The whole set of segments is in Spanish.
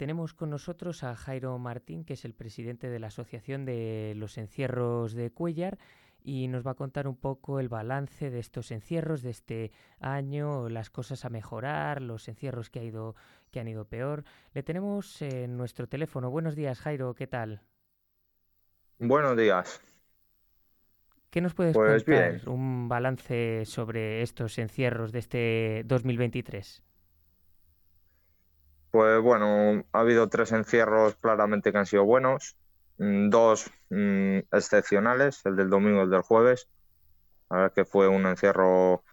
tenemos con nosotros a Jairo Martín, que es el presidente de la Asociación de los Encierros de Cuellar, y nos va a contar un poco el balance de estos encierros de este año, las cosas a mejorar, los encierros que, ha ido, que han ido peor. Le tenemos en nuestro teléfono. Buenos días, Jairo, ¿qué tal? Buenos días. ¿Qué nos puedes pues contar? Un balance sobre estos encierros de este 2023. Pues bueno, ha habido tres encierros claramente que han sido buenos, mm, dos mm, excepcionales, el del domingo y el del jueves. La verdad que fue un encierro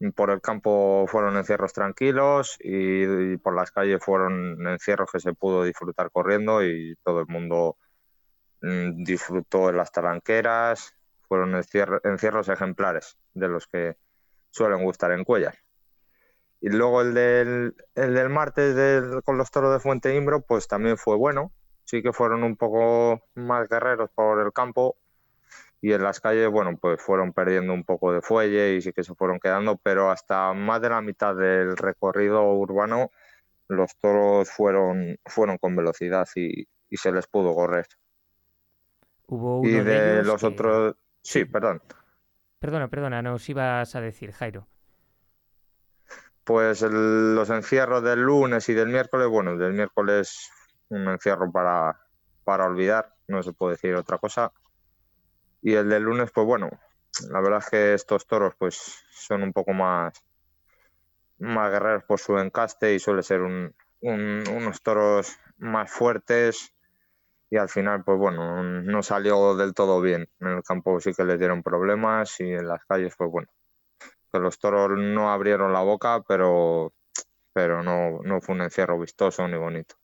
mm, por el campo fueron encierros tranquilos y, por las calles fueron encierros que se pudo disfrutar corriendo y todo el mundo disfrutó en las talanqueras. Fueron encierros ejemplares de los que suelen gustar en Cuellar. Y luego el del, el del martes con los toros de Fuente Imbro, pues también fue bueno. Sí que fueron un poco más guerreros por el campo y en las calles, bueno, pues fueron perdiendo un poco de fuelle y sí que se fueron quedando, pero hasta más de la mitad del recorrido urbano los toros fueron, fueron con velocidad y, se les pudo correr. Hubo uno y de, los otros... Sí, perdón. Perdona, perdona, nos ibas a decir, Jairo. Pues los encierros del lunes y del miércoles, bueno, del miércoles un encierro para, para olvidar, no se puede decir otra cosa. Y el del lunes, pues bueno, la verdad es que estos toros pues son un poco más, más guerreros por su encaste y suele ser unos toros más fuertes y al final pues bueno, no salió del todo bien. En el campo sí que les dieron problemas y en las calles pues bueno, los toros no abrieron la boca, pero, pero no, no fue un encierro vistoso ni bonito.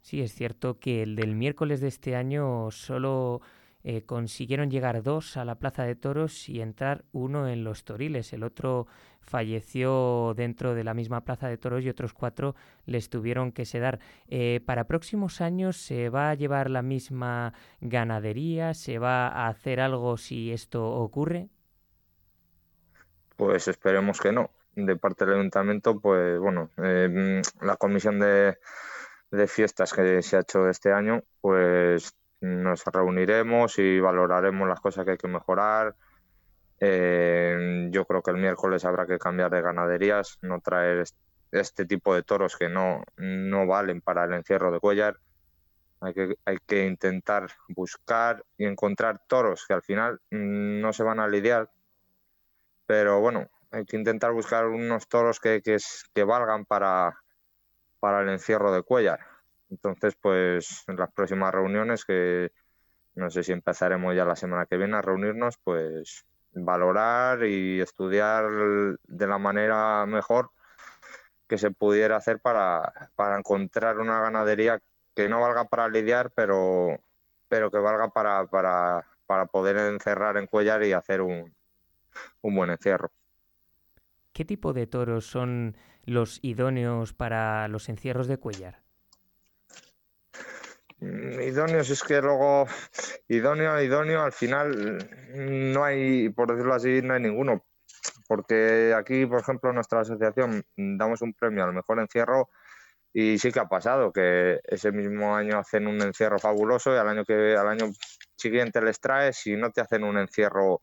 Sí, es cierto que el del miércoles de este año solo eh, consiguieron llegar dos a la Plaza de Toros y entrar uno en los Toriles. El otro falleció dentro de la misma Plaza de Toros y otros cuatro les tuvieron que sedar. Eh, ¿Para próximos años se va a llevar la misma ganadería? ¿Se va a hacer algo si esto ocurre? Pues esperemos que no. De parte del ayuntamiento, pues bueno, eh, la comisión de, fiestas que se ha hecho este año, pues nos reuniremos y valoraremos las cosas que hay que mejorar. Eh, yo creo que el miércoles habrá que cambiar de ganaderías, no traer este tipo de toros que no, no valen para el encierro de Cuellar. Hay que, hay que intentar buscar y encontrar toros que al final mm, no se van a lidiar pero bueno, hay que intentar buscar unos toros que, que, valgan para, para el encierro de Cuellar. Entonces, pues en las próximas reuniones, que no sé si empezaremos ya la semana que viene a reunirnos, pues valorar y estudiar de la manera mejor que se pudiera hacer para, para encontrar una ganadería que no valga para lidiar, pero, pero que valga para, para, para poder encerrar en Cuellar y hacer un, un buen encierro. ¿Qué tipo de toros son los idóneos para los encierros de Cuellar? Mm, idóneos es que luego, idóneo, idóneo, al final no hay, por decirlo así, no hay ninguno. Porque aquí, por ejemplo, en nuestra asociación damos un premio al mejor encierro y sí que ha pasado que ese mismo año hacen un encierro fabuloso y al año que al año siguiente les traes y no te hacen un encierro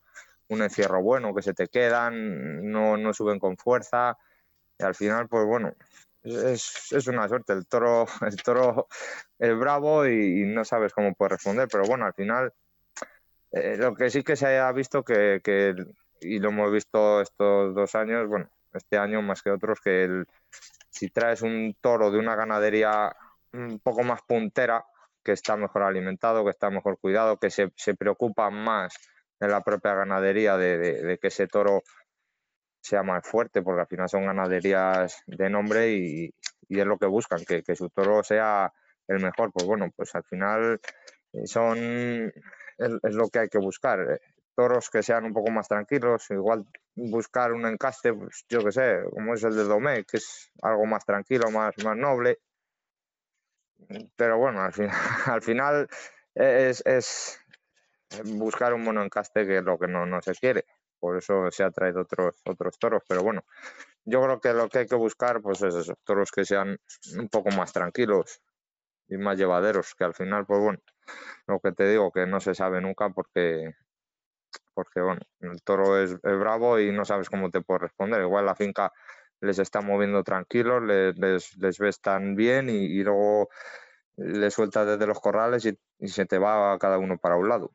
un encierro bueno, que se te quedan, no, no suben con fuerza. Y al final, pues bueno, es, es, una suerte. El toro, el toro es bravo y, no sabes cómo puede responder. Pero bueno, al final, eh, lo que sí que se ha visto que, que, y lo hemos visto estos dos años, bueno, este año más que otros, que el, si traes un toro de una ganadería un poco más puntera, que está mejor alimentado, que está mejor cuidado, que se, se preocupa más de la propia ganadería de, que ese toro sea más fuerte, porque al final son ganaderías de nombre y, es lo que buscan, que, su toro sea el mejor. Pues bueno, pues al final eh, son es, lo que hay que buscar. Eh, toros que sean un poco más tranquilos, igual buscar un encaste, pues yo que sé, como es el de Domé, que es algo más tranquilo, más, más noble. Pero bueno, al final, al final es, buscar un mono encaste que es lo que no, no se quiere. Por eso se ha traído otros, otros toros. Pero bueno, yo creo que lo que hay que buscar pues es eso, toros que sean un poco más tranquilos y más llevaderos, que al final, pues bueno, lo que te digo, que no se sabe nunca porque, porque bueno, el toro es, bravo y no sabes cómo te puede responder. Igual la finca les está moviendo tranquilos, les, les, ves tan bien y, luego les sueltas desde los corrales y, y se te va cada uno para un lado.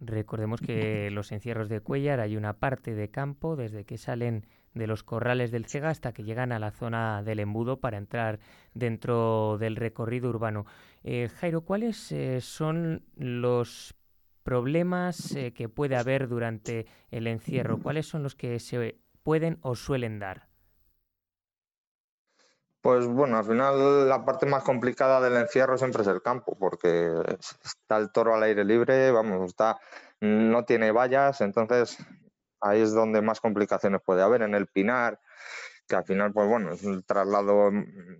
Recordemos que los encierros de Cuellar hay una parte de campo desde que salen de los corrales del Cega hasta que llegan a la zona del embudo para entrar dentro del recorrido urbano. Eh, Jairo, ¿cuáles eh, son los problemas eh, que puede haber durante el encierro? ¿Cuáles son los que se pueden o suelen dar? Pues bueno, al final la parte más complicada del encierro siempre es el campo, porque está el toro al aire libre, vamos, está, no tiene vallas, entonces ahí es donde más complicaciones puede haber, en el pinar, que al final, pues bueno, es el traslado,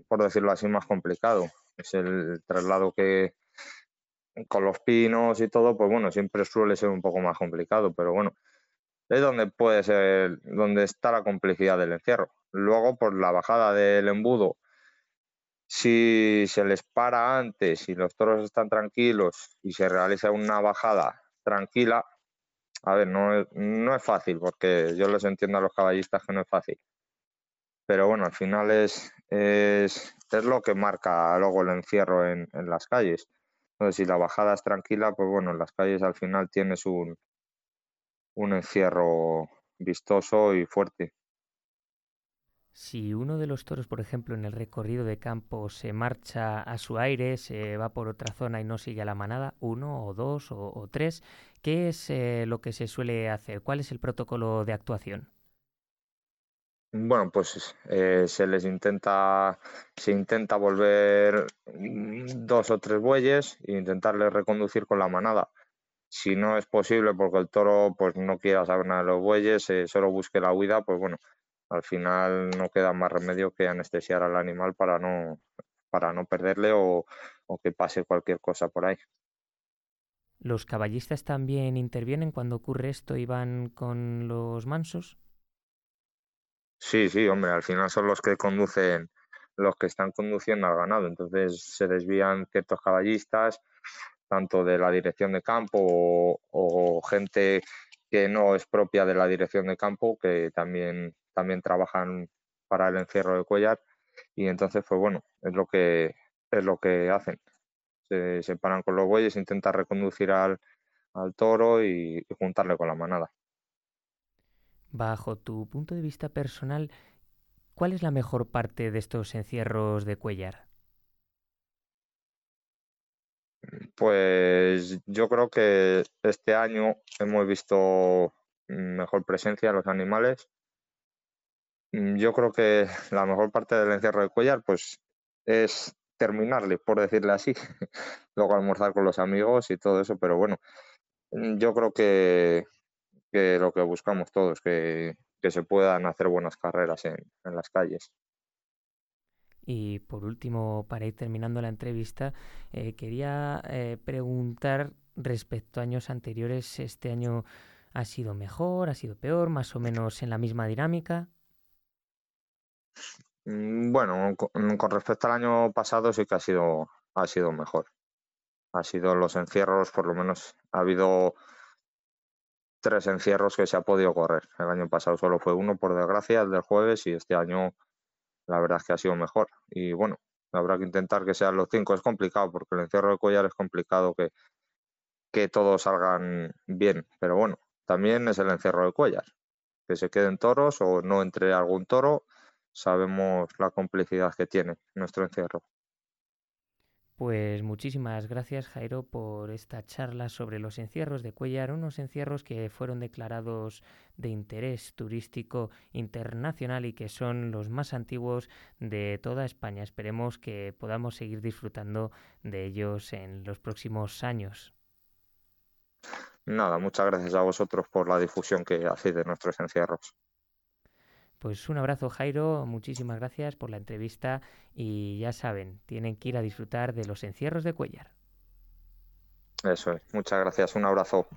por decirlo así, más complicado. Es el traslado que con los pinos y todo, pues bueno, siempre suele ser un poco más complicado, pero bueno, es donde puede ser, donde está la complejidad del encierro. Luego, por la bajada del embudo, si se les para antes y los toros están tranquilos y se realiza una bajada tranquila, a ver, no es, no es fácil, porque yo les entiendo a los caballistas que no es fácil. Pero bueno, al final es, es, es lo que marca luego el encierro en, en las calles. Entonces, si la bajada es tranquila, pues bueno, en las calles al final tienes un, un encierro vistoso y fuerte. Si uno de los toros, por ejemplo, en el recorrido de campo se marcha a su aire, se va por otra zona y no sigue a la manada, uno o dos o, tres, ¿qué es eh, lo que se suele hacer? ¿Cuál es el protocolo de actuación? Bueno, pues eh, se les intenta, se intenta volver mm, dos o tres bueyes e intentarles reconducir con la manada. Si no es posible porque el toro pues no quiera saber nada de los bueyes, eh, solo busque la huida, pues bueno, al final no queda más remedio que anestesiar al animal para no, para no perderle o, que pase cualquier cosa por ahí. ¿Los caballistas también intervienen cuando ocurre esto y van con los mansos? Sí, sí, hombre, al final son los que conducen, los que están conduciendo al ganado. Entonces se desvían ciertos caballistas, tanto de la dirección de campo o, gente que no es propia de la dirección de campo, que también también trabajan para el encierro de Cuellar y entonces pues bueno, es lo que es lo que hacen. Se separan con los bueyes, intentan reconducir al, al toro y, juntarle con la manada. Bajo tu punto de vista personal, ¿cuál es la mejor parte de estos encierros de Cuellar? Pues yo creo que este año hemos visto mejor presencia de los animales Mm, yo creo que la mejor parte del encierro de Cuellar, pues, es terminarle, por decirle así. Luego almorzar con los amigos y todo eso, pero bueno, mm, yo creo que, que lo que buscamos todos, que, que se puedan hacer buenas carreras en, en las calles. Y por último, para ir terminando la entrevista, eh, quería eh, preguntar respecto a años anteriores, ¿este año ha sido mejor, ha sido peor, más o menos en la misma dinámica? Mm, bueno, con respecto al año pasado sí que ha sido, ha sido mejor. Ha sido los encierros, por lo menos ha habido tres encierros que se ha podido correr. El año pasado solo fue uno, por desgracia, el del jueves, y este año la verdad es que ha sido mejor. Y bueno, habrá que intentar que sean los cinco. Es complicado porque el encierro de collar es complicado que, que todos salgan bien, pero bueno, también es el encierro de cuellar. Que se queden toros o no entre algún toro sabemos la complicidad que tiene nuestro encierro. Pues muchísimas gracias Jairo por esta charla sobre los encierros de Cuellar, unos encierros que fueron declarados de interés turístico internacional y que son los más antiguos de toda España. Esperemos que podamos seguir disfrutando de ellos en los próximos años. Nada, muchas gracias a vosotros por la difusión que hacéis de nuestros encierros. Pues un abrazo Jairo, muchísimas gracias por la entrevista y ya saben, tienen que ir a disfrutar de los encierros de Cuellar. Eso es, muchas gracias, un abrazo.